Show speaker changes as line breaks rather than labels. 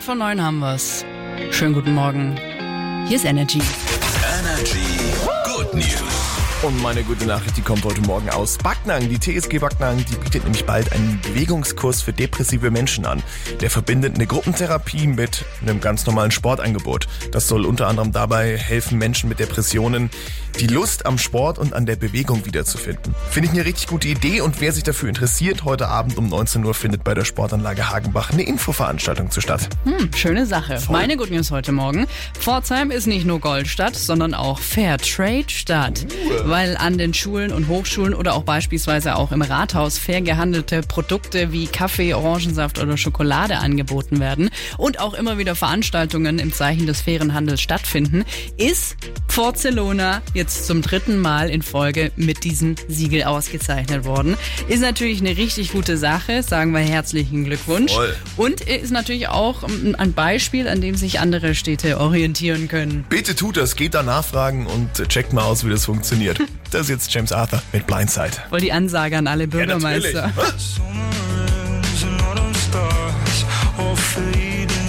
vor neun haben wir's. Schönen guten Morgen. Hier ist Energy.
Energy Good News.
Und meine gute Nachricht, die kommt heute Morgen aus Backnang. Die TSG Backnang, die bietet nämlich bald einen Bewegungskurs für depressive Menschen an. Der verbindet eine Gruppentherapie mit einem ganz normalen Sportangebot. Das soll unter anderem dabei helfen, Menschen mit Depressionen die Lust am Sport und an der Bewegung wiederzufinden. Finde ich eine richtig gute Idee und wer sich dafür interessiert, heute Abend um 19 Uhr findet bei der Sportanlage Hagenbach eine Infoveranstaltung zu statt.
Hm, schöne Sache. Meine Good News heute Morgen. Pforzheim ist nicht nur Goldstadt, sondern auch Fairtrade-Stadt. Weil an den Schulen und Hochschulen oder auch beispielsweise auch im Rathaus fair gehandelte Produkte wie Kaffee, Orangensaft oder Schokolade angeboten werden und auch immer wieder Veranstaltungen im Zeichen des fairen Handels stattfinden, ist Porcelona jetzt zum dritten Mal in Folge mit diesem Siegel ausgezeichnet worden. Ist natürlich eine richtig gute Sache, sagen wir herzlichen Glückwunsch.
Voll.
Und ist natürlich auch ein Beispiel, an dem sich andere Städte orientieren können.
Bitte tut das, geht da nachfragen und checkt mal aus, wie das funktioniert. Das ist jetzt James Arthur mit Blindside.
Voll die Ansage an alle Bürgermeister.
all fading